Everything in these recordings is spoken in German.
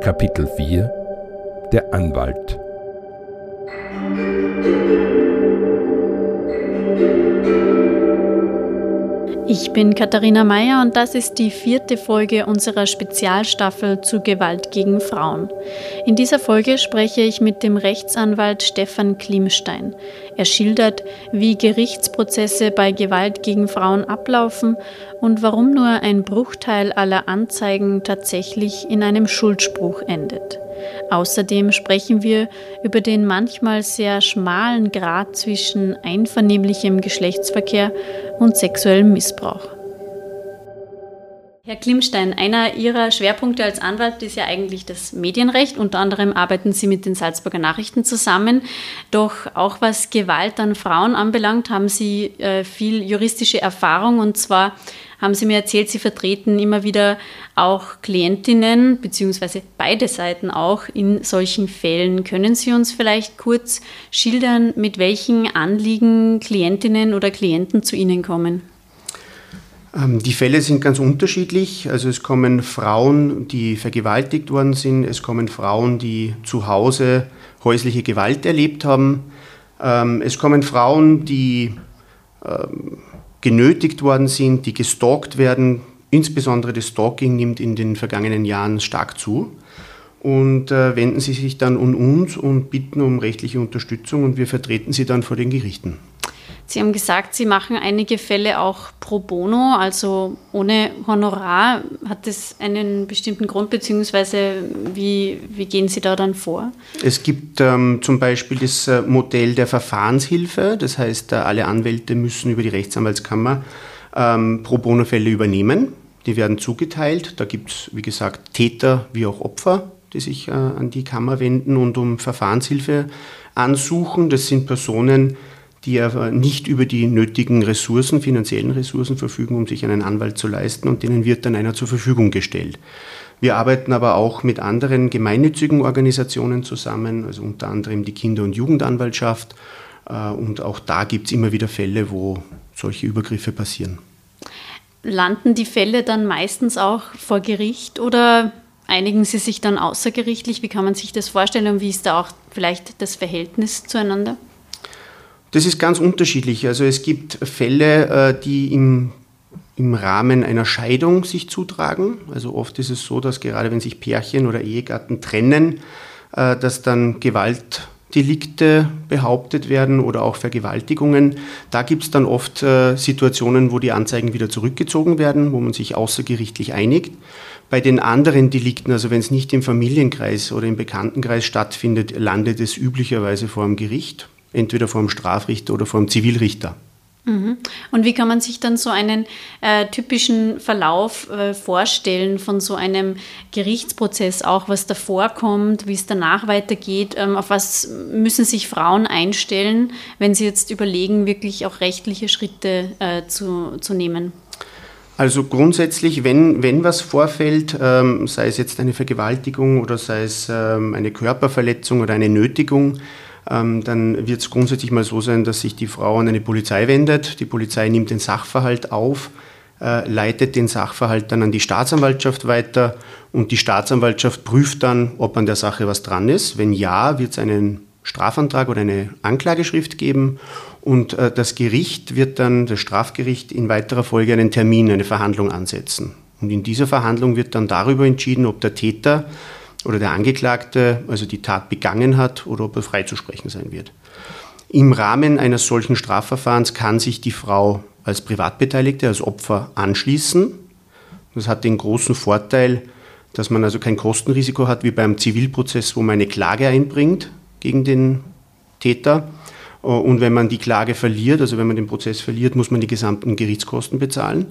Kapitel 4 Der Anwalt Ich bin Katharina Mayer und das ist die vierte Folge unserer Spezialstaffel zu Gewalt gegen Frauen. In dieser Folge spreche ich mit dem Rechtsanwalt Stefan Klimstein. Er schildert, wie Gerichtsprozesse bei Gewalt gegen Frauen ablaufen und warum nur ein Bruchteil aller Anzeigen tatsächlich in einem Schuldspruch endet. Außerdem sprechen wir über den manchmal sehr schmalen Grad zwischen einvernehmlichem Geschlechtsverkehr und sexuellem Missbrauch. Herr Klimstein, einer Ihrer Schwerpunkte als Anwalt ist ja eigentlich das Medienrecht. Unter anderem arbeiten Sie mit den Salzburger Nachrichten zusammen. Doch auch was Gewalt an Frauen anbelangt, haben Sie äh, viel juristische Erfahrung. Und zwar haben Sie mir erzählt, Sie vertreten immer wieder auch Klientinnen, beziehungsweise beide Seiten auch in solchen Fällen. Können Sie uns vielleicht kurz schildern, mit welchen Anliegen Klientinnen oder Klienten zu Ihnen kommen? Ähm, die Fälle sind ganz unterschiedlich. Also es kommen Frauen, die vergewaltigt worden sind. Es kommen Frauen, die zu Hause häusliche Gewalt erlebt haben. Ähm, es kommen Frauen, die ähm, genötigt worden sind, die gestalkt werden. Insbesondere das Stalking nimmt in den vergangenen Jahren stark zu. Und äh, wenden sie sich dann an uns und bitten um rechtliche Unterstützung und wir vertreten sie dann vor den Gerichten. Sie haben gesagt, Sie machen einige Fälle auch pro bono, also ohne Honorar. Hat das einen bestimmten Grund, beziehungsweise wie, wie gehen Sie da dann vor? Es gibt ähm, zum Beispiel das äh, Modell der Verfahrenshilfe. Das heißt, äh, alle Anwälte müssen über die Rechtsanwaltskammer ähm, pro bono Fälle übernehmen. Die werden zugeteilt. Da gibt es, wie gesagt, Täter wie auch Opfer, die sich äh, an die Kammer wenden und um Verfahrenshilfe ansuchen. Das sind Personen, die aber nicht über die nötigen Ressourcen, finanziellen Ressourcen verfügen, um sich einen Anwalt zu leisten und denen wird dann einer zur Verfügung gestellt. Wir arbeiten aber auch mit anderen gemeinnützigen Organisationen zusammen, also unter anderem die Kinder- und Jugendanwaltschaft. Äh, und auch da gibt es immer wieder Fälle, wo solche Übergriffe passieren. Landen die Fälle dann meistens auch vor Gericht oder einigen sie sich dann außergerichtlich? Wie kann man sich das vorstellen und wie ist da auch vielleicht das Verhältnis zueinander? Das ist ganz unterschiedlich. Also es gibt Fälle, äh, die im, im Rahmen einer Scheidung sich zutragen. Also oft ist es so, dass gerade wenn sich Pärchen oder Ehegatten trennen, äh, dass dann Gewaltdelikte behauptet werden oder auch Vergewaltigungen. Da gibt es dann oft äh, Situationen, wo die Anzeigen wieder zurückgezogen werden, wo man sich außergerichtlich einigt. Bei den anderen Delikten, also wenn es nicht im Familienkreis oder im Bekanntenkreis stattfindet, landet es üblicherweise vor dem Gericht entweder vor dem Strafrichter oder vor dem Zivilrichter. Mhm. Und wie kann man sich dann so einen äh, typischen Verlauf äh, vorstellen von so einem Gerichtsprozess, auch was davor kommt, wie es danach weitergeht? Ähm, auf was müssen sich Frauen einstellen, wenn sie jetzt überlegen, wirklich auch rechtliche Schritte äh, zu, zu nehmen? Also grundsätzlich, wenn, wenn was vorfällt, ähm, sei es jetzt eine Vergewaltigung oder sei es ähm, eine Körperverletzung oder eine Nötigung, dann wird es grundsätzlich mal so sein, dass sich die Frau an eine Polizei wendet. Die Polizei nimmt den Sachverhalt auf, äh, leitet den Sachverhalt dann an die Staatsanwaltschaft weiter und die Staatsanwaltschaft prüft dann, ob an der Sache was dran ist. Wenn ja, wird es einen Strafantrag oder eine Anklageschrift geben und äh, das Gericht wird dann, das Strafgericht, in weiterer Folge einen Termin, eine Verhandlung ansetzen. Und in dieser Verhandlung wird dann darüber entschieden, ob der Täter oder der Angeklagte also die Tat begangen hat oder ob er freizusprechen sein wird. Im Rahmen eines solchen Strafverfahrens kann sich die Frau als Privatbeteiligte, als Opfer anschließen. Das hat den großen Vorteil, dass man also kein Kostenrisiko hat wie beim Zivilprozess, wo man eine Klage einbringt gegen den Täter. Und wenn man die Klage verliert, also wenn man den Prozess verliert, muss man die gesamten Gerichtskosten bezahlen.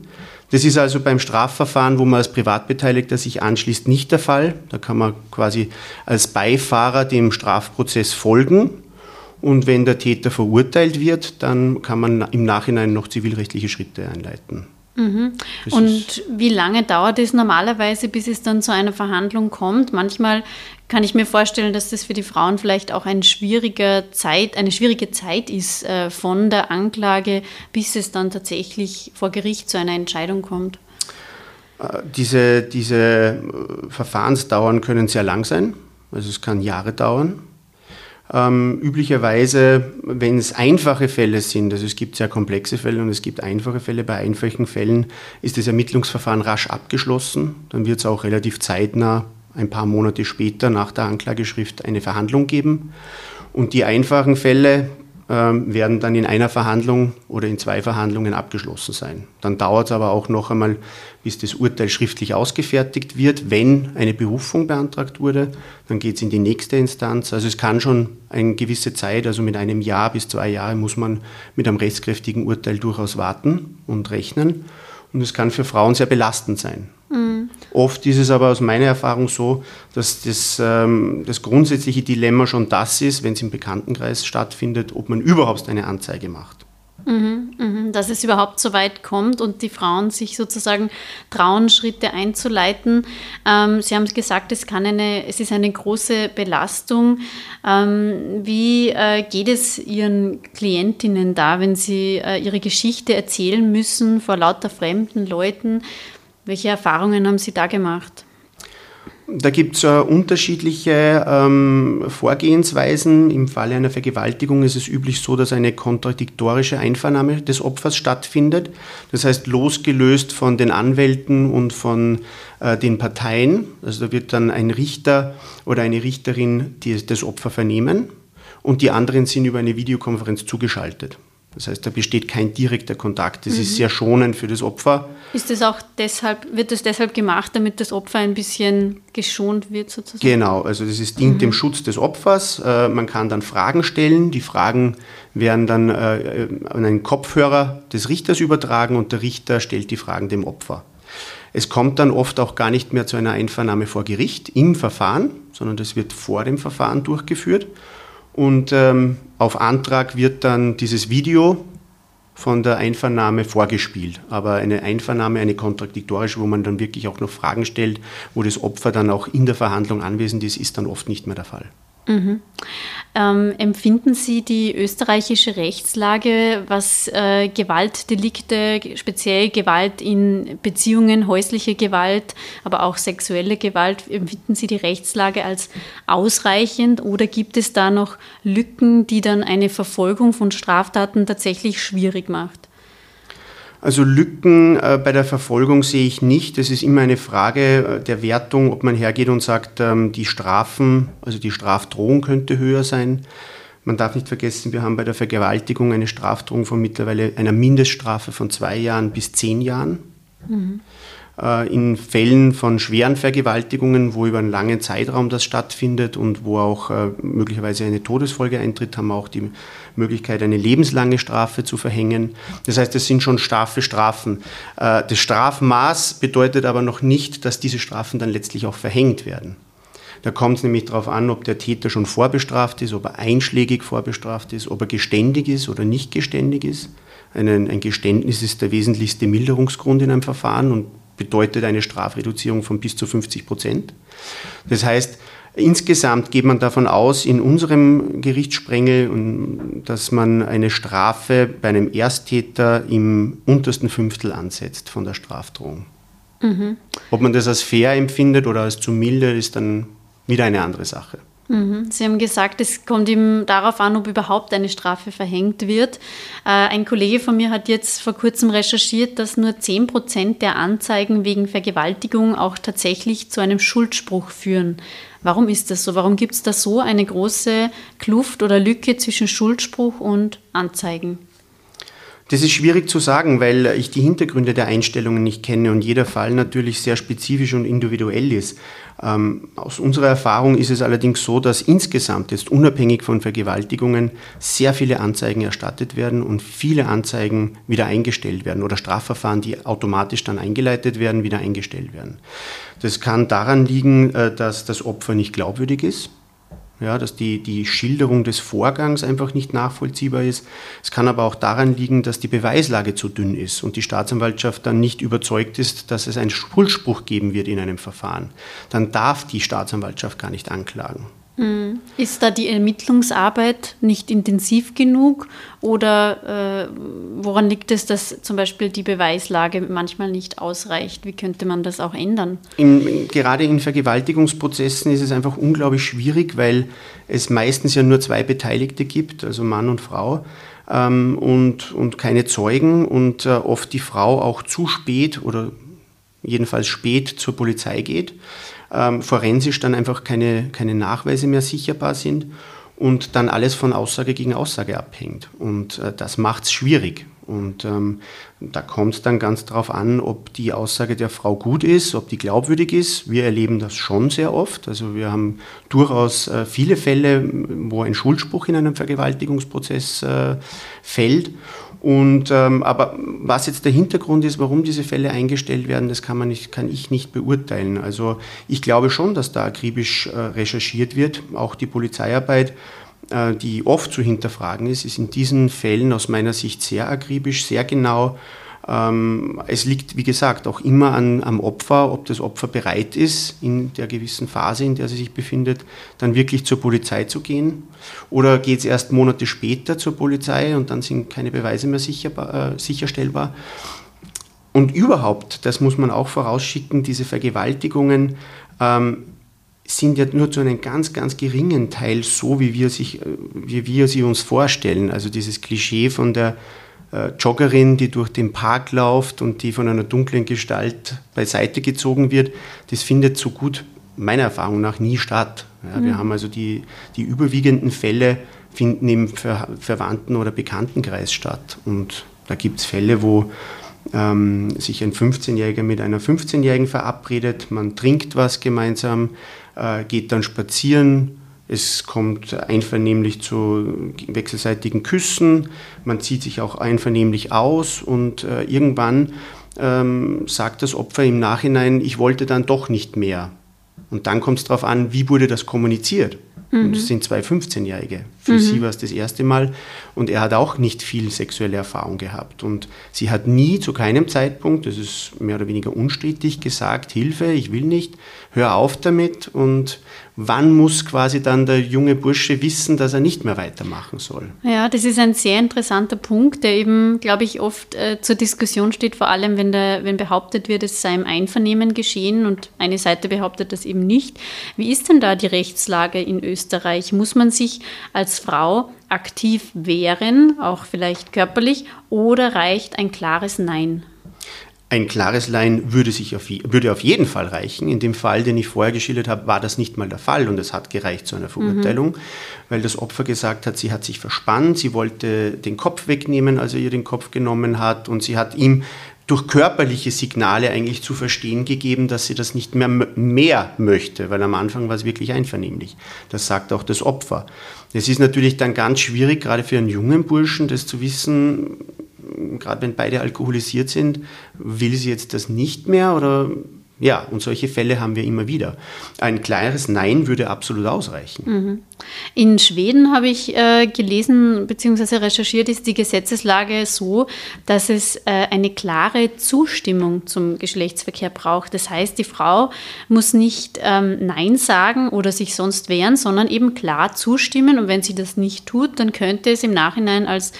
Das ist also beim Strafverfahren, wo man als Privatbeteiligter sich anschließt, nicht der Fall. Da kann man quasi als Beifahrer dem Strafprozess folgen. Und wenn der Täter verurteilt wird, dann kann man im Nachhinein noch zivilrechtliche Schritte einleiten. Mhm. Und wie lange dauert es normalerweise, bis es dann zu einer Verhandlung kommt? Manchmal kann ich mir vorstellen, dass das für die Frauen vielleicht auch ein schwieriger Zeit, eine schwierige Zeit ist, äh, von der Anklage, bis es dann tatsächlich vor Gericht zu einer Entscheidung kommt. Äh, diese, diese äh, Verfahrensdauern können sehr lang sein. Also es kann Jahre dauern. Ähm, üblicherweise, wenn es einfache Fälle sind, also es gibt sehr komplexe Fälle und es gibt einfache Fälle, bei einfachen Fällen ist das Ermittlungsverfahren rasch abgeschlossen. Dann wird es auch relativ zeitnah, ein paar Monate später nach der Anklageschrift, eine Verhandlung geben. Und die einfachen Fälle, ähm, werden dann in einer Verhandlung oder in zwei Verhandlungen abgeschlossen sein. Dann dauert es aber auch noch einmal, bis das Urteil schriftlich ausgefertigt wird. Wenn eine Berufung beantragt wurde, dann geht es in die nächste Instanz. Also es kann schon eine gewisse Zeit, also mit einem Jahr bis zwei Jahre, muss man mit einem rechtskräftigen Urteil durchaus warten und rechnen. Und es kann für Frauen sehr belastend sein. Mhm. Oft ist es aber aus meiner Erfahrung so, dass das, ähm, das grundsätzliche Dilemma schon das ist, wenn es im Bekanntenkreis stattfindet, ob man überhaupt eine Anzeige macht. Mhm, mhm. dass es überhaupt so weit kommt und die Frauen sich sozusagen trauen, Schritte einzuleiten. Ähm, Sie haben es gesagt, es, kann eine, es ist eine große Belastung. Ähm, wie äh, geht es Ihren Klientinnen da, wenn sie äh, ihre Geschichte erzählen müssen vor lauter fremden Leuten? Welche Erfahrungen haben Sie da gemacht? Da gibt es äh, unterschiedliche ähm, Vorgehensweisen. Im Falle einer Vergewaltigung ist es üblich so, dass eine kontradiktorische Einvernahme des Opfers stattfindet. Das heißt, losgelöst von den Anwälten und von äh, den Parteien. Also da wird dann ein Richter oder eine Richterin die, das Opfer vernehmen und die anderen sind über eine Videokonferenz zugeschaltet. Das heißt, da besteht kein direkter Kontakt. Das mhm. ist sehr schonend für das Opfer. Ist das auch deshalb, wird das deshalb gemacht, damit das Opfer ein bisschen geschont wird sozusagen? Genau, also das ist, dient mhm. dem Schutz des Opfers. Äh, man kann dann Fragen stellen. Die Fragen werden dann äh, an einen Kopfhörer des Richters übertragen und der Richter stellt die Fragen dem Opfer. Es kommt dann oft auch gar nicht mehr zu einer Einvernahme vor Gericht im Verfahren, sondern das wird vor dem Verfahren durchgeführt. Und ähm, auf Antrag wird dann dieses Video von der Einvernahme vorgespielt. Aber eine Einvernahme, eine kontradiktorische, wo man dann wirklich auch noch Fragen stellt, wo das Opfer dann auch in der Verhandlung anwesend ist, ist dann oft nicht mehr der Fall. Mhm. Ähm, empfinden Sie die österreichische Rechtslage, was äh, Gewaltdelikte, speziell Gewalt in Beziehungen, häusliche Gewalt, aber auch sexuelle Gewalt, empfinden Sie die Rechtslage als ausreichend oder gibt es da noch Lücken, die dann eine Verfolgung von Straftaten tatsächlich schwierig macht? Also Lücken äh, bei der Verfolgung sehe ich nicht. Es ist immer eine Frage äh, der Wertung, ob man hergeht und sagt, ähm, die Strafen, also die Strafdrohung könnte höher sein. Man darf nicht vergessen, wir haben bei der Vergewaltigung eine Strafdrohung von mittlerweile einer Mindeststrafe von zwei Jahren bis zehn Jahren. Mhm. Äh, in Fällen von schweren Vergewaltigungen, wo über einen langen Zeitraum das stattfindet und wo auch äh, möglicherweise eine Todesfolge eintritt, haben wir auch die Möglichkeit, eine lebenslange Strafe zu verhängen. Das heißt, es sind schon straffe Strafen. Äh, das Strafmaß bedeutet aber noch nicht, dass diese Strafen dann letztlich auch verhängt werden. Da kommt es nämlich darauf an, ob der Täter schon vorbestraft ist, ob er einschlägig vorbestraft ist, ob er geständig ist oder nicht geständig ist. Ein, ein Geständnis ist der wesentlichste Milderungsgrund in einem Verfahren und bedeutet eine Strafreduzierung von bis zu 50 Prozent. Das heißt, insgesamt geht man davon aus, in unserem Gerichtssprengel, dass man eine Strafe bei einem Ersttäter im untersten Fünftel ansetzt von der Strafdrohung. Mhm. Ob man das als fair empfindet oder als zu milde, ist dann wieder eine andere Sache. Mhm. Sie haben gesagt, es kommt ihm darauf an, ob überhaupt eine Strafe verhängt wird. Äh, ein Kollege von mir hat jetzt vor kurzem recherchiert, dass nur 10 Prozent der Anzeigen wegen Vergewaltigung auch tatsächlich zu einem Schuldspruch führen. Warum ist das so? Warum gibt es da so eine große Kluft oder Lücke zwischen Schuldspruch und Anzeigen? Das ist schwierig zu sagen, weil ich die Hintergründe der Einstellungen nicht kenne und jeder Fall natürlich sehr spezifisch und individuell ist. Ähm, aus unserer Erfahrung ist es allerdings so, dass insgesamt jetzt unabhängig von Vergewaltigungen sehr viele Anzeigen erstattet werden und viele Anzeigen wieder eingestellt werden oder Strafverfahren, die automatisch dann eingeleitet werden, wieder eingestellt werden. Das kann daran liegen, äh, dass das Opfer nicht glaubwürdig ist ja, dass die, die Schilderung des Vorgangs einfach nicht nachvollziehbar ist. Es kann aber auch daran liegen, dass die Beweislage zu dünn ist und die Staatsanwaltschaft dann nicht überzeugt ist, dass es einen Schuldspruch geben wird in einem Verfahren. Dann darf die Staatsanwaltschaft gar nicht anklagen. Hm. Ist da die Ermittlungsarbeit nicht intensiv genug oder äh, woran liegt es, dass zum Beispiel die Beweislage manchmal nicht ausreicht? Wie könnte man das auch ändern? In, gerade in Vergewaltigungsprozessen ist es einfach unglaublich schwierig, weil es meistens ja nur zwei Beteiligte gibt, also Mann und Frau. Ähm, und, und keine Zeugen und äh, oft die Frau auch zu spät oder jedenfalls spät zur Polizei geht ähm, forensisch dann einfach keine, keine Nachweise mehr sicherbar sind und dann alles von Aussage gegen Aussage abhängt. Und äh, das macht es schwierig. Und ähm, da kommt es dann ganz darauf an, ob die Aussage der Frau gut ist, ob die glaubwürdig ist. Wir erleben das schon sehr oft. Also wir haben durchaus äh, viele Fälle, wo ein Schuldspruch in einem Vergewaltigungsprozess äh, fällt. Und, ähm, aber was jetzt der Hintergrund ist, warum diese Fälle eingestellt werden, das kann, man nicht, kann ich nicht beurteilen. Also ich glaube schon, dass da akribisch äh, recherchiert wird. Auch die Polizeiarbeit, äh, die oft zu hinterfragen ist, ist in diesen Fällen aus meiner Sicht sehr akribisch, sehr genau ähm, es liegt, wie gesagt, auch immer an, am Opfer, ob das Opfer bereit ist, in der gewissen Phase, in der sie sich befindet, dann wirklich zur Polizei zu gehen. Oder geht es erst Monate später zur Polizei und dann sind keine Beweise mehr sicherbar, äh, sicherstellbar. Und überhaupt, das muss man auch vorausschicken, diese Vergewaltigungen ähm, sind ja nur zu einem ganz, ganz geringen Teil so, wie wir, sich, äh, wie wir sie uns vorstellen. Also dieses Klischee von der Joggerin, die durch den Park läuft und die von einer dunklen Gestalt beiseite gezogen wird, das findet so gut meiner Erfahrung nach nie statt. Ja, mhm. Wir haben also die, die überwiegenden Fälle finden im Ver Verwandten- oder Bekanntenkreis statt. Und da gibt es Fälle, wo ähm, sich ein 15-Jähriger mit einer 15-Jährigen verabredet, man trinkt was gemeinsam, äh, geht dann spazieren, es kommt einvernehmlich zu wechselseitigen Küssen, man zieht sich auch einvernehmlich aus und äh, irgendwann ähm, sagt das Opfer im Nachhinein, ich wollte dann doch nicht mehr. Und dann kommt es darauf an, wie wurde das kommuniziert. Mhm. Und es sind zwei 15-Jährige. Für mhm. sie war es das erste Mal und er hat auch nicht viel sexuelle Erfahrung gehabt. Und sie hat nie zu keinem Zeitpunkt, das ist mehr oder weniger unstrittig, gesagt, Hilfe, ich will nicht, hör auf damit und wann muss quasi dann der junge Bursche wissen, dass er nicht mehr weitermachen soll. Ja, das ist ein sehr interessanter Punkt, der eben, glaube ich, oft äh, zur Diskussion steht, vor allem wenn, der, wenn behauptet wird, es sei im Einvernehmen geschehen und eine Seite behauptet das eben nicht. Wie ist denn da die Rechtslage in Österreich? Muss man sich als Frau aktiv wehren, auch vielleicht körperlich, oder reicht ein klares Nein? Ein klares Nein würde, sich auf, würde auf jeden Fall reichen. In dem Fall, den ich vorher geschildert habe, war das nicht mal der Fall und es hat gereicht zu einer Verurteilung, mhm. weil das Opfer gesagt hat, sie hat sich verspannt, sie wollte den Kopf wegnehmen, als er ihr den Kopf genommen hat und sie hat ihm durch körperliche Signale eigentlich zu verstehen gegeben, dass sie das nicht mehr mehr möchte, weil am Anfang war es wirklich einvernehmlich. Das sagt auch das Opfer. Es ist natürlich dann ganz schwierig, gerade für einen jungen Burschen, das zu wissen, gerade wenn beide alkoholisiert sind, will sie jetzt das nicht mehr oder ja, und solche Fälle haben wir immer wieder. Ein klares Nein würde absolut ausreichen. Mhm. In Schweden habe ich äh, gelesen bzw. recherchiert, ist die Gesetzeslage so, dass es äh, eine klare Zustimmung zum Geschlechtsverkehr braucht. Das heißt, die Frau muss nicht ähm, Nein sagen oder sich sonst wehren, sondern eben klar zustimmen. Und wenn sie das nicht tut, dann könnte es im Nachhinein als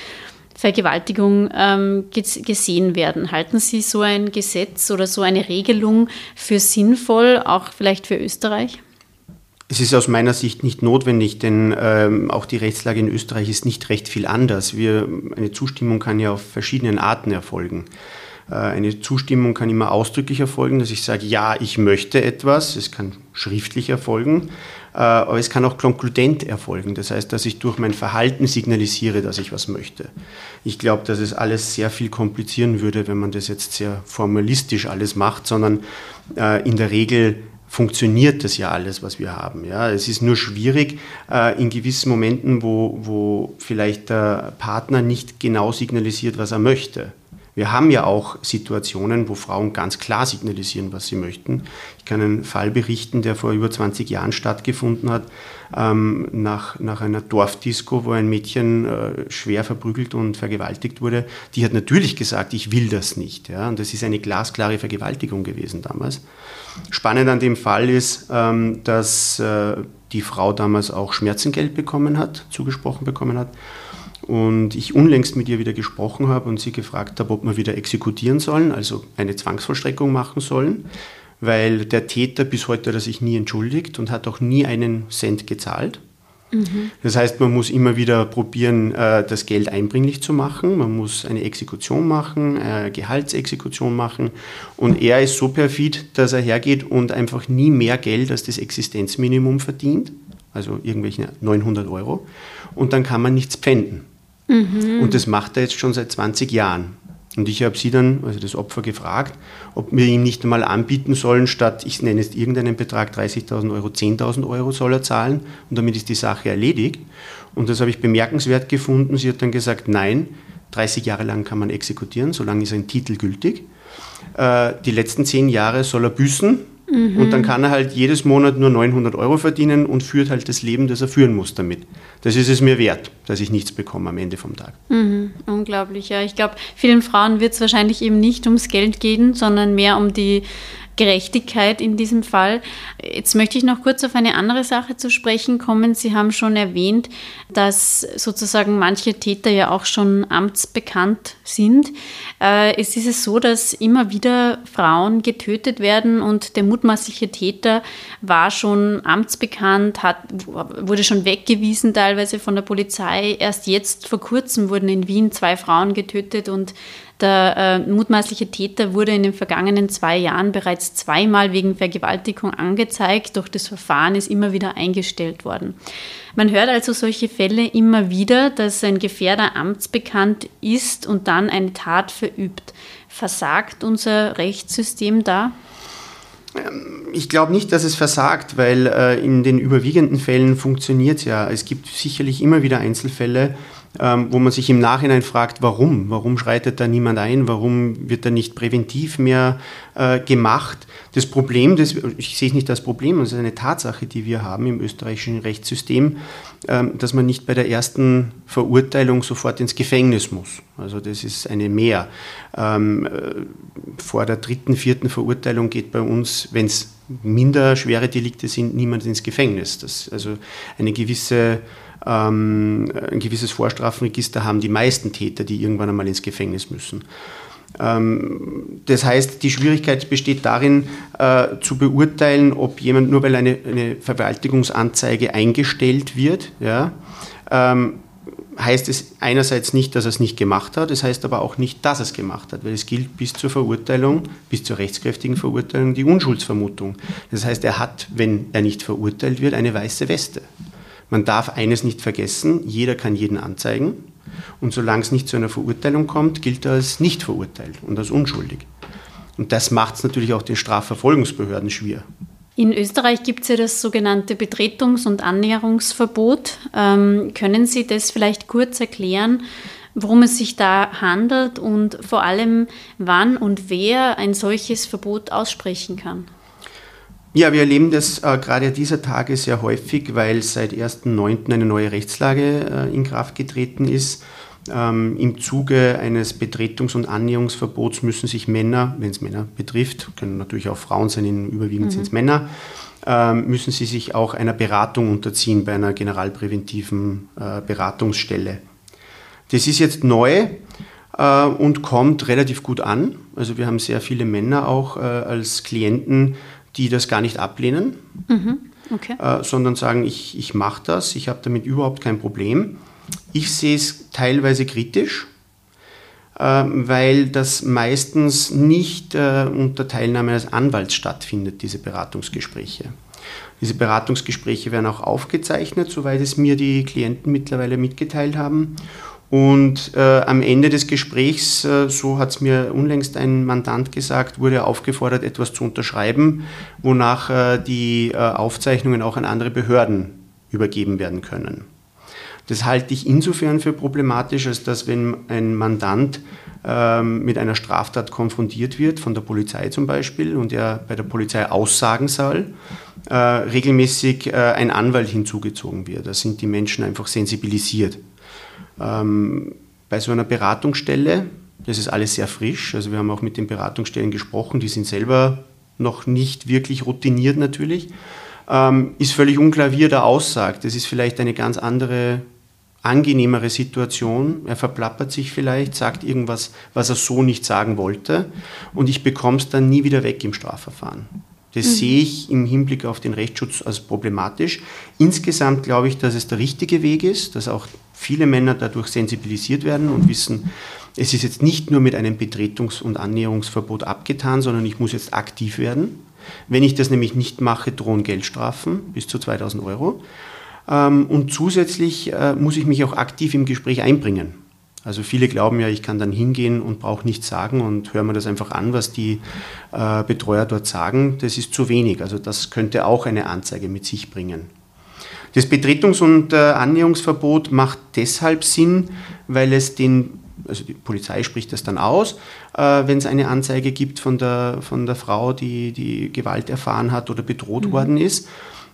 Vergewaltigung ähm, gesehen werden. Halten Sie so ein Gesetz oder so eine Regelung für sinnvoll, auch vielleicht für Österreich? Es ist aus meiner Sicht nicht notwendig, denn ähm, auch die Rechtslage in Österreich ist nicht recht viel anders. Wir, eine Zustimmung kann ja auf verschiedenen Arten erfolgen. Äh, eine Zustimmung kann immer ausdrücklich erfolgen, dass ich sage, ja, ich möchte etwas. Es kann schriftlich erfolgen, äh, aber es kann auch konkludent erfolgen. Das heißt, dass ich durch mein Verhalten signalisiere, dass ich was möchte. Ich glaube, dass es alles sehr viel komplizieren würde, wenn man das jetzt sehr formalistisch alles macht, sondern äh, in der Regel funktioniert das ja alles, was wir haben. Ja, es ist nur schwierig in gewissen Momenten, wo, wo vielleicht der Partner nicht genau signalisiert, was er möchte. Wir haben ja auch Situationen, wo Frauen ganz klar signalisieren, was sie möchten. Ich kann einen Fall berichten, der vor über 20 Jahren stattgefunden hat, ähm, nach, nach einer Dorfdisco, wo ein Mädchen äh, schwer verprügelt und vergewaltigt wurde. Die hat natürlich gesagt, ich will das nicht. Ja? Und das ist eine glasklare Vergewaltigung gewesen damals. Spannend an dem Fall ist, ähm, dass äh, die Frau damals auch Schmerzengeld bekommen hat, zugesprochen bekommen hat und ich unlängst mit ihr wieder gesprochen habe und sie gefragt habe, ob wir wieder exekutieren sollen, also eine Zwangsvollstreckung machen sollen, weil der Täter bis heute hat sich nie entschuldigt und hat auch nie einen Cent gezahlt. Mhm. Das heißt, man muss immer wieder probieren, äh, das Geld einbringlich zu machen. Man muss eine Exekution machen, eine Gehaltsexekution machen. Und er ist so perfid, dass er hergeht und einfach nie mehr Geld als das Existenzminimum verdient, also irgendwelche 900 Euro. Und dann kann man nichts pfänden. Mhm. Und das macht er jetzt schon seit 20 Jahren. Und ich habe sie dann, also das Opfer, gefragt, ob wir ihm nicht einmal anbieten sollen, statt, ich nenne jetzt irgendeinen Betrag, 30.000 Euro, 10.000 Euro soll er zahlen und damit ist die Sache erledigt. Und das habe ich bemerkenswert gefunden. Sie hat dann gesagt, nein, 30 Jahre lang kann man exekutieren, solange ist ein Titel gültig. Äh, die letzten 10 Jahre soll er büßen Mhm. Und dann kann er halt jedes Monat nur 900 Euro verdienen und führt halt das Leben, das er führen muss damit. Das ist es mir wert, dass ich nichts bekomme am Ende vom Tag. Mhm. Unglaublich, ja. Ich glaube, vielen Frauen wird es wahrscheinlich eben nicht ums Geld gehen, sondern mehr um die Gerechtigkeit in diesem Fall. Jetzt möchte ich noch kurz auf eine andere Sache zu sprechen kommen. Sie haben schon erwähnt, dass sozusagen manche Täter ja auch schon amtsbekannt sind. Äh, es ist es so, dass immer wieder Frauen getötet werden und der mutmaßliche Täter war schon amtsbekannt, hat, wurde schon weggewiesen teilweise von der Polizei. Erst jetzt vor kurzem wurden in Wien zwei Frauen getötet und der äh, mutmaßliche Täter wurde in den vergangenen zwei Jahren bereits zweimal wegen Vergewaltigung angezeigt, doch das Verfahren ist immer wieder eingestellt worden. Man hört also solche Fälle immer wieder, dass ein Gefährder amtsbekannt ist und dann eine Tat verübt. Versagt unser Rechtssystem da? Ähm, ich glaube nicht, dass es versagt, weil äh, in den überwiegenden Fällen funktioniert es ja. Es gibt sicherlich immer wieder Einzelfälle, ähm, wo man sich im Nachhinein fragt, warum? Warum schreitet da niemand ein? Warum wird da nicht präventiv mehr äh, gemacht? Das Problem, das, ich sehe es nicht als Problem, es ist eine Tatsache, die wir haben im österreichischen Rechtssystem, ähm, dass man nicht bei der ersten Verurteilung sofort ins Gefängnis muss. Also das ist eine Mehr. Ähm, äh, vor der dritten, vierten Verurteilung geht bei uns, wenn es minder schwere Delikte sind, niemand ins Gefängnis. Das, also eine gewisse ähm, ein gewisses Vorstrafenregister haben die meisten Täter, die irgendwann einmal ins Gefängnis müssen. Ähm, das heißt, die Schwierigkeit besteht darin, äh, zu beurteilen, ob jemand nur weil eine, eine Vergewaltigungsanzeige eingestellt wird, ja, ähm, heißt es einerseits nicht, dass er es nicht gemacht hat, es heißt aber auch nicht, dass er es gemacht hat, weil es gilt bis zur Verurteilung, bis zur rechtskräftigen Verurteilung die Unschuldsvermutung. Das heißt, er hat, wenn er nicht verurteilt wird, eine weiße Weste. Man darf eines nicht vergessen, jeder kann jeden anzeigen und solange es nicht zu einer Verurteilung kommt, gilt er als nicht verurteilt und als unschuldig. Und das macht es natürlich auch den Strafverfolgungsbehörden schwer. In Österreich gibt es ja das sogenannte Betretungs- und Annäherungsverbot. Ähm, können Sie das vielleicht kurz erklären, worum es sich da handelt und vor allem wann und wer ein solches Verbot aussprechen kann? Ja, wir erleben das äh, gerade dieser Tage sehr häufig, weil seit 1.9. eine neue Rechtslage äh, in Kraft getreten ist. Ähm, Im Zuge eines Betretungs- und Annäherungsverbots müssen sich Männer, wenn es Männer betrifft, können natürlich auch Frauen sein, in, überwiegend mhm. sind es Männer, ähm, müssen sie sich auch einer Beratung unterziehen bei einer generalpräventiven äh, Beratungsstelle. Das ist jetzt neu äh, und kommt relativ gut an. Also wir haben sehr viele Männer auch äh, als Klienten, die das gar nicht ablehnen, mhm. okay. äh, sondern sagen, ich, ich mache das, ich habe damit überhaupt kein Problem. Ich sehe es teilweise kritisch, weil das meistens nicht unter Teilnahme als Anwalt stattfindet, diese Beratungsgespräche. Diese Beratungsgespräche werden auch aufgezeichnet, soweit es mir die Klienten mittlerweile mitgeteilt haben. Und äh, am Ende des Gesprächs, äh, so hat es mir unlängst ein Mandant gesagt, wurde er aufgefordert, etwas zu unterschreiben, wonach äh, die äh, Aufzeichnungen auch an andere Behörden übergeben werden können. Das halte ich insofern für problematisch, als dass wenn ein Mandant ähm, mit einer Straftat konfrontiert wird, von der Polizei zum Beispiel, und er bei der Polizei aussagen soll, äh, regelmäßig äh, ein Anwalt hinzugezogen wird. Da sind die Menschen einfach sensibilisiert. Ähm, bei so einer Beratungsstelle, das ist alles sehr frisch, also wir haben auch mit den Beratungsstellen gesprochen, die sind selber noch nicht wirklich routiniert natürlich, ähm, ist völlig unklar, wie er da aussagt. Das ist vielleicht eine ganz andere, angenehmere Situation. Er verplappert sich vielleicht, sagt irgendwas, was er so nicht sagen wollte und ich bekomme es dann nie wieder weg im Strafverfahren. Das mhm. sehe ich im Hinblick auf den Rechtsschutz als problematisch. Insgesamt glaube ich, dass es der richtige Weg ist, dass auch viele Männer dadurch sensibilisiert werden und wissen, es ist jetzt nicht nur mit einem Betretungs- und Annäherungsverbot abgetan, sondern ich muss jetzt aktiv werden. Wenn ich das nämlich nicht mache, drohen Geldstrafen bis zu 2000 Euro. Ähm, und zusätzlich äh, muss ich mich auch aktiv im Gespräch einbringen. Also viele glauben ja, ich kann dann hingehen und brauche nichts sagen und höre mir das einfach an, was die äh, Betreuer dort sagen. Das ist zu wenig. Also das könnte auch eine Anzeige mit sich bringen. Das Betretungs- und äh, Annäherungsverbot macht deshalb Sinn, weil es den, also die Polizei spricht das dann aus, äh, wenn es eine Anzeige gibt von der, von der Frau, die, die Gewalt erfahren hat oder bedroht mhm. worden ist.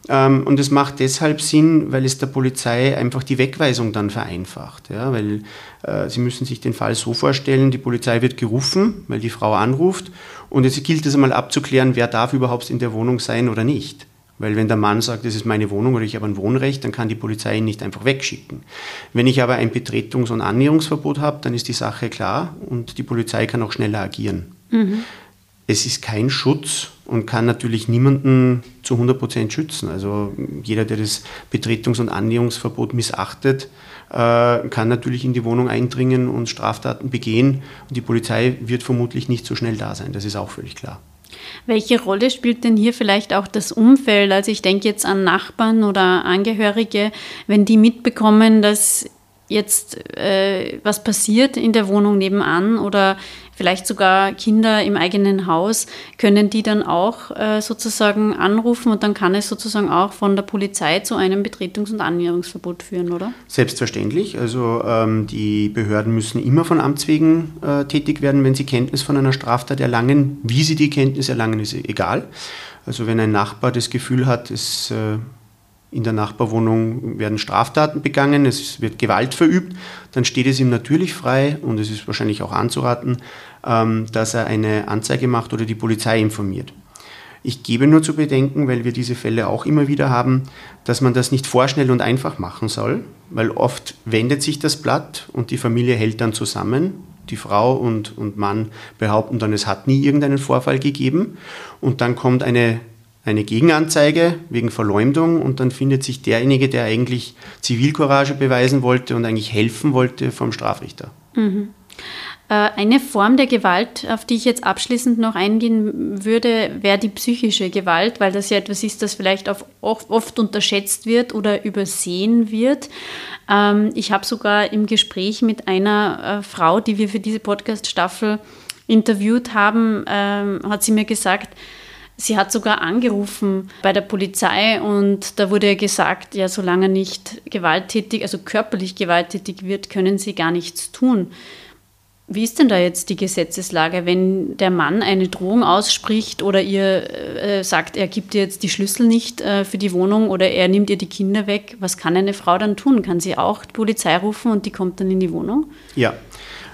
Ähm, und es macht deshalb Sinn, weil es der Polizei einfach die Wegweisung dann vereinfacht. Ja, weil äh, Sie müssen sich den Fall so vorstellen, die Polizei wird gerufen, weil die Frau anruft und jetzt gilt es einmal abzuklären, wer darf überhaupt in der Wohnung sein oder nicht. Weil wenn der Mann sagt, das ist meine Wohnung oder ich habe ein Wohnrecht, dann kann die Polizei ihn nicht einfach wegschicken. Wenn ich aber ein Betretungs- und Annäherungsverbot habe, dann ist die Sache klar und die Polizei kann auch schneller agieren. Mhm. Es ist kein Schutz und kann natürlich niemanden zu 100 Prozent schützen. Also jeder, der das Betretungs- und Annäherungsverbot missachtet, äh, kann natürlich in die Wohnung eindringen und Straftaten begehen. Und die Polizei wird vermutlich nicht so schnell da sein. Das ist auch völlig klar. Welche Rolle spielt denn hier vielleicht auch das Umfeld? Also ich denke jetzt an Nachbarn oder Angehörige, wenn die mitbekommen, dass jetzt äh, was passiert in der Wohnung nebenan oder vielleicht sogar Kinder im eigenen Haus, können die dann auch äh, sozusagen anrufen und dann kann es sozusagen auch von der Polizei zu einem Betretungs- und Annäherungsverbot führen, oder? Selbstverständlich. Also ähm, die Behörden müssen immer von Amts wegen äh, tätig werden, wenn sie Kenntnis von einer Straftat erlangen. Wie sie die Kenntnis erlangen, ist egal. Also wenn ein Nachbar das Gefühl hat, es äh, in der Nachbarwohnung werden Straftaten begangen, es wird Gewalt verübt, dann steht es ihm natürlich frei und es ist wahrscheinlich auch anzuraten, ähm, dass er eine Anzeige macht oder die Polizei informiert. Ich gebe nur zu bedenken, weil wir diese Fälle auch immer wieder haben, dass man das nicht vorschnell und einfach machen soll, weil oft wendet sich das Blatt und die Familie hält dann zusammen. Die Frau und, und Mann behaupten dann, es hat nie irgendeinen Vorfall gegeben und dann kommt eine eine Gegenanzeige wegen Verleumdung und dann findet sich derjenige, der eigentlich Zivilcourage beweisen wollte und eigentlich helfen wollte, vom Strafrichter. Mhm. Äh, eine Form der Gewalt, auf die ich jetzt abschließend noch eingehen würde, wäre die psychische Gewalt, weil das ja etwas ist, das vielleicht oft unterschätzt wird oder übersehen wird. Ähm, ich habe sogar im Gespräch mit einer äh, Frau, die wir für diese Podcast-Staffel interviewt haben, ähm, hat sie mir gesagt, Sie hat sogar angerufen bei der Polizei und da wurde gesagt, ja, solange er nicht gewalttätig, also körperlich gewalttätig wird, können sie gar nichts tun. Wie ist denn da jetzt die Gesetzeslage, wenn der Mann eine Drohung ausspricht oder ihr äh, sagt, er gibt ihr jetzt die Schlüssel nicht äh, für die Wohnung oder er nimmt ihr die Kinder weg? Was kann eine Frau dann tun? Kann sie auch die Polizei rufen und die kommt dann in die Wohnung? Ja,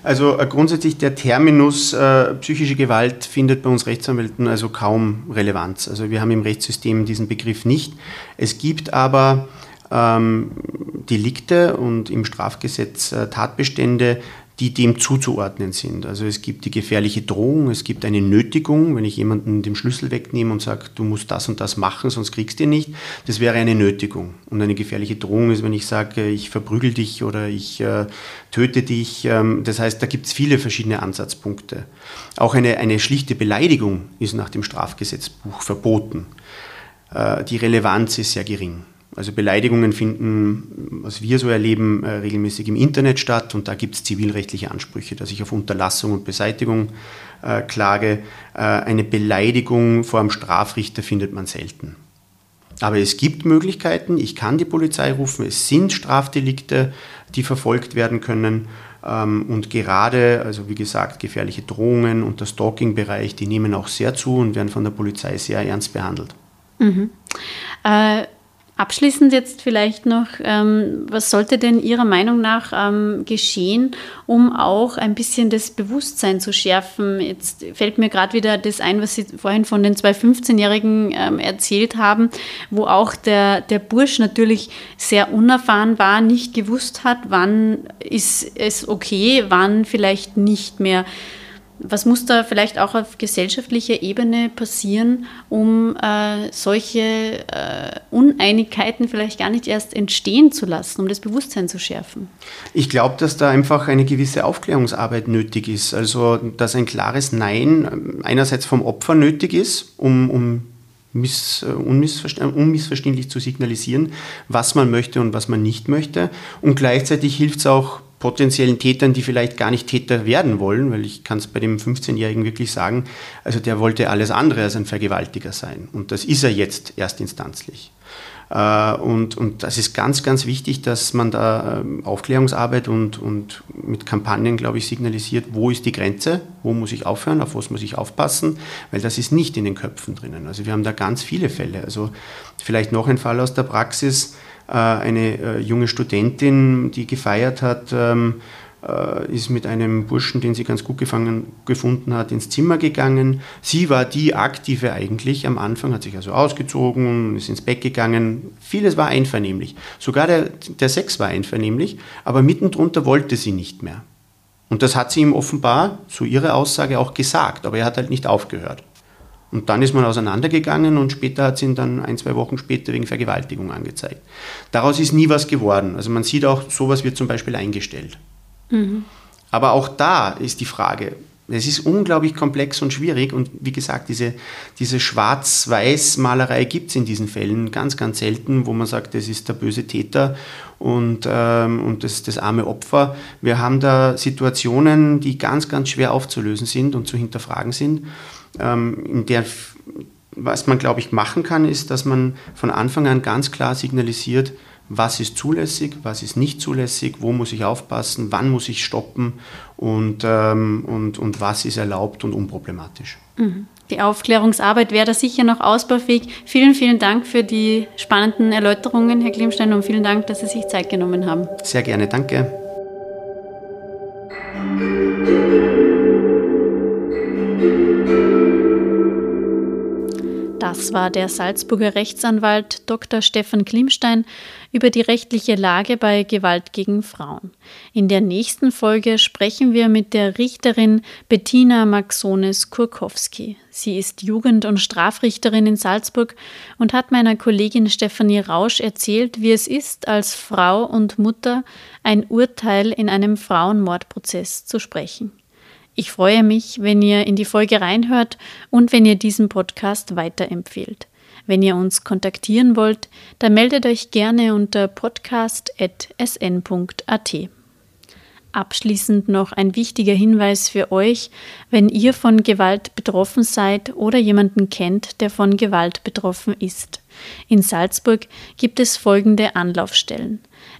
also äh, grundsätzlich der Terminus äh, psychische Gewalt findet bei uns Rechtsanwälten also kaum Relevanz. Also wir haben im Rechtssystem diesen Begriff nicht. Es gibt aber ähm, Delikte und im Strafgesetz äh, Tatbestände, die dem zuzuordnen sind. Also es gibt die gefährliche Drohung, es gibt eine Nötigung, wenn ich jemanden den Schlüssel wegnehme und sage, du musst das und das machen, sonst kriegst du ihn nicht. Das wäre eine Nötigung. Und eine gefährliche Drohung ist, wenn ich sage, ich verprügel dich oder ich äh, töte dich. Ähm, das heißt, da gibt es viele verschiedene Ansatzpunkte. Auch eine, eine schlichte Beleidigung ist nach dem Strafgesetzbuch verboten. Äh, die Relevanz ist sehr gering. Also Beleidigungen finden, was wir so erleben, äh, regelmäßig im Internet statt und da gibt es zivilrechtliche Ansprüche, dass ich auf Unterlassung und Beseitigung äh, klage. Äh, eine Beleidigung vor einem Strafrichter findet man selten. Aber es gibt Möglichkeiten, ich kann die Polizei rufen, es sind Strafdelikte, die verfolgt werden können. Ähm, und gerade, also wie gesagt, gefährliche Drohungen und der Stalking-Bereich, die nehmen auch sehr zu und werden von der Polizei sehr ernst behandelt. Mhm. Äh Abschließend jetzt vielleicht noch, ähm, was sollte denn Ihrer Meinung nach ähm, geschehen, um auch ein bisschen das Bewusstsein zu schärfen? Jetzt fällt mir gerade wieder das ein, was Sie vorhin von den zwei 15-Jährigen ähm, erzählt haben, wo auch der, der Bursch natürlich sehr unerfahren war, nicht gewusst hat, wann ist es okay, wann vielleicht nicht mehr. Was muss da vielleicht auch auf gesellschaftlicher Ebene passieren, um äh, solche äh, Uneinigkeiten vielleicht gar nicht erst entstehen zu lassen, um das Bewusstsein zu schärfen? Ich glaube, dass da einfach eine gewisse Aufklärungsarbeit nötig ist. Also, dass ein klares Nein ähm, einerseits vom Opfer nötig ist, um, um Miss, äh, unmissverständlich zu signalisieren, was man möchte und was man nicht möchte. Und gleichzeitig hilft es auch potenziellen Tätern, die vielleicht gar nicht Täter werden wollen, weil ich kann es bei dem 15-Jährigen wirklich sagen, also der wollte alles andere als ein Vergewaltiger sein. Und das ist er jetzt erstinstanzlich. Äh, und, und das ist ganz, ganz wichtig, dass man da ähm, Aufklärungsarbeit und, und mit Kampagnen, glaube ich, signalisiert, wo ist die Grenze, wo muss ich aufhören, auf was muss ich aufpassen, weil das ist nicht in den Köpfen drinnen. Also wir haben da ganz viele Fälle. Also vielleicht noch ein Fall aus der Praxis, eine äh, junge Studentin, die gefeiert hat, ähm, äh, ist mit einem Burschen, den sie ganz gut gefangen, gefunden hat, ins Zimmer gegangen. Sie war die Aktive eigentlich am Anfang, hat sich also ausgezogen, ist ins Bett gegangen. Vieles war einvernehmlich. Sogar der, der Sex war einvernehmlich, aber mitten drunter wollte sie nicht mehr. Und das hat sie ihm offenbar, so ihre Aussage, auch gesagt, aber er hat halt nicht aufgehört. Und dann ist man auseinandergegangen und später hat sie ihn dann ein, zwei Wochen später wegen Vergewaltigung angezeigt. Daraus ist nie was geworden. Also man sieht auch, sowas wird zum Beispiel eingestellt. Mhm. Aber auch da ist die Frage, es ist unglaublich komplex und schwierig und wie gesagt, diese, diese Schwarz-Weiß-Malerei gibt es in diesen Fällen ganz, ganz selten, wo man sagt, das ist der böse Täter und, ähm, und das, das arme Opfer. Wir haben da Situationen, die ganz, ganz schwer aufzulösen sind und zu hinterfragen sind ähm, in der, was man, glaube ich, machen kann, ist, dass man von Anfang an ganz klar signalisiert, was ist zulässig, was ist nicht zulässig, wo muss ich aufpassen, wann muss ich stoppen und, ähm, und, und was ist erlaubt und unproblematisch. Mhm. Die Aufklärungsarbeit wäre da sicher noch ausbaufähig. Vielen, vielen Dank für die spannenden Erläuterungen, Herr Klimstein, und vielen Dank, dass Sie sich Zeit genommen haben. Sehr gerne, danke. Das war der Salzburger Rechtsanwalt Dr. Stefan Klimstein über die rechtliche Lage bei Gewalt gegen Frauen. In der nächsten Folge sprechen wir mit der Richterin Bettina Maxones-Kurkowski. Sie ist Jugend- und Strafrichterin in Salzburg und hat meiner Kollegin Stefanie Rausch erzählt, wie es ist, als Frau und Mutter ein Urteil in einem Frauenmordprozess zu sprechen. Ich freue mich, wenn ihr in die Folge reinhört und wenn ihr diesen Podcast weiterempfehlt. Wenn ihr uns kontaktieren wollt, dann meldet euch gerne unter podcast.sn.at. Abschließend noch ein wichtiger Hinweis für euch, wenn ihr von Gewalt betroffen seid oder jemanden kennt, der von Gewalt betroffen ist. In Salzburg gibt es folgende Anlaufstellen.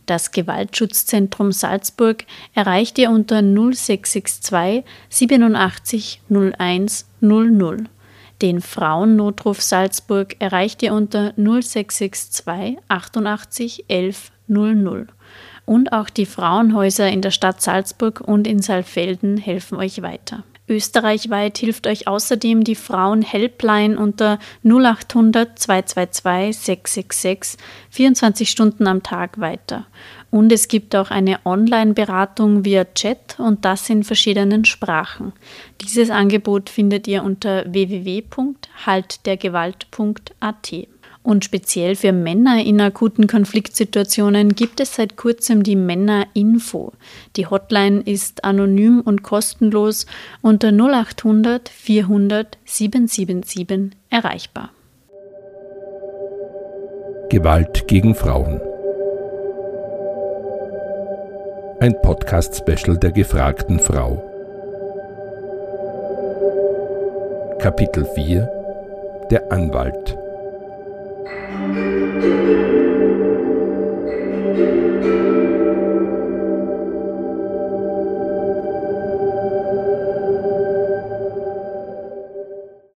Das Gewaltschutzzentrum Salzburg erreicht ihr unter 0662 87 01 00. Den Frauennotruf Salzburg erreicht ihr unter 0662 88 11 00. Und auch die Frauenhäuser in der Stadt Salzburg und in Saalfelden helfen euch weiter. Österreichweit hilft euch außerdem die Frauen-Helpline unter 0800 222 666 24 Stunden am Tag weiter. Und es gibt auch eine Online-Beratung via Chat und das in verschiedenen Sprachen. Dieses Angebot findet ihr unter www.haltdergewalt.at. Und speziell für Männer in akuten Konfliktsituationen gibt es seit kurzem die Männer-Info. Die Hotline ist anonym und kostenlos unter 0800 400 777 erreichbar. Gewalt gegen Frauen. Ein Podcast-Special der gefragten Frau. Kapitel 4 Der Anwalt. Thank you.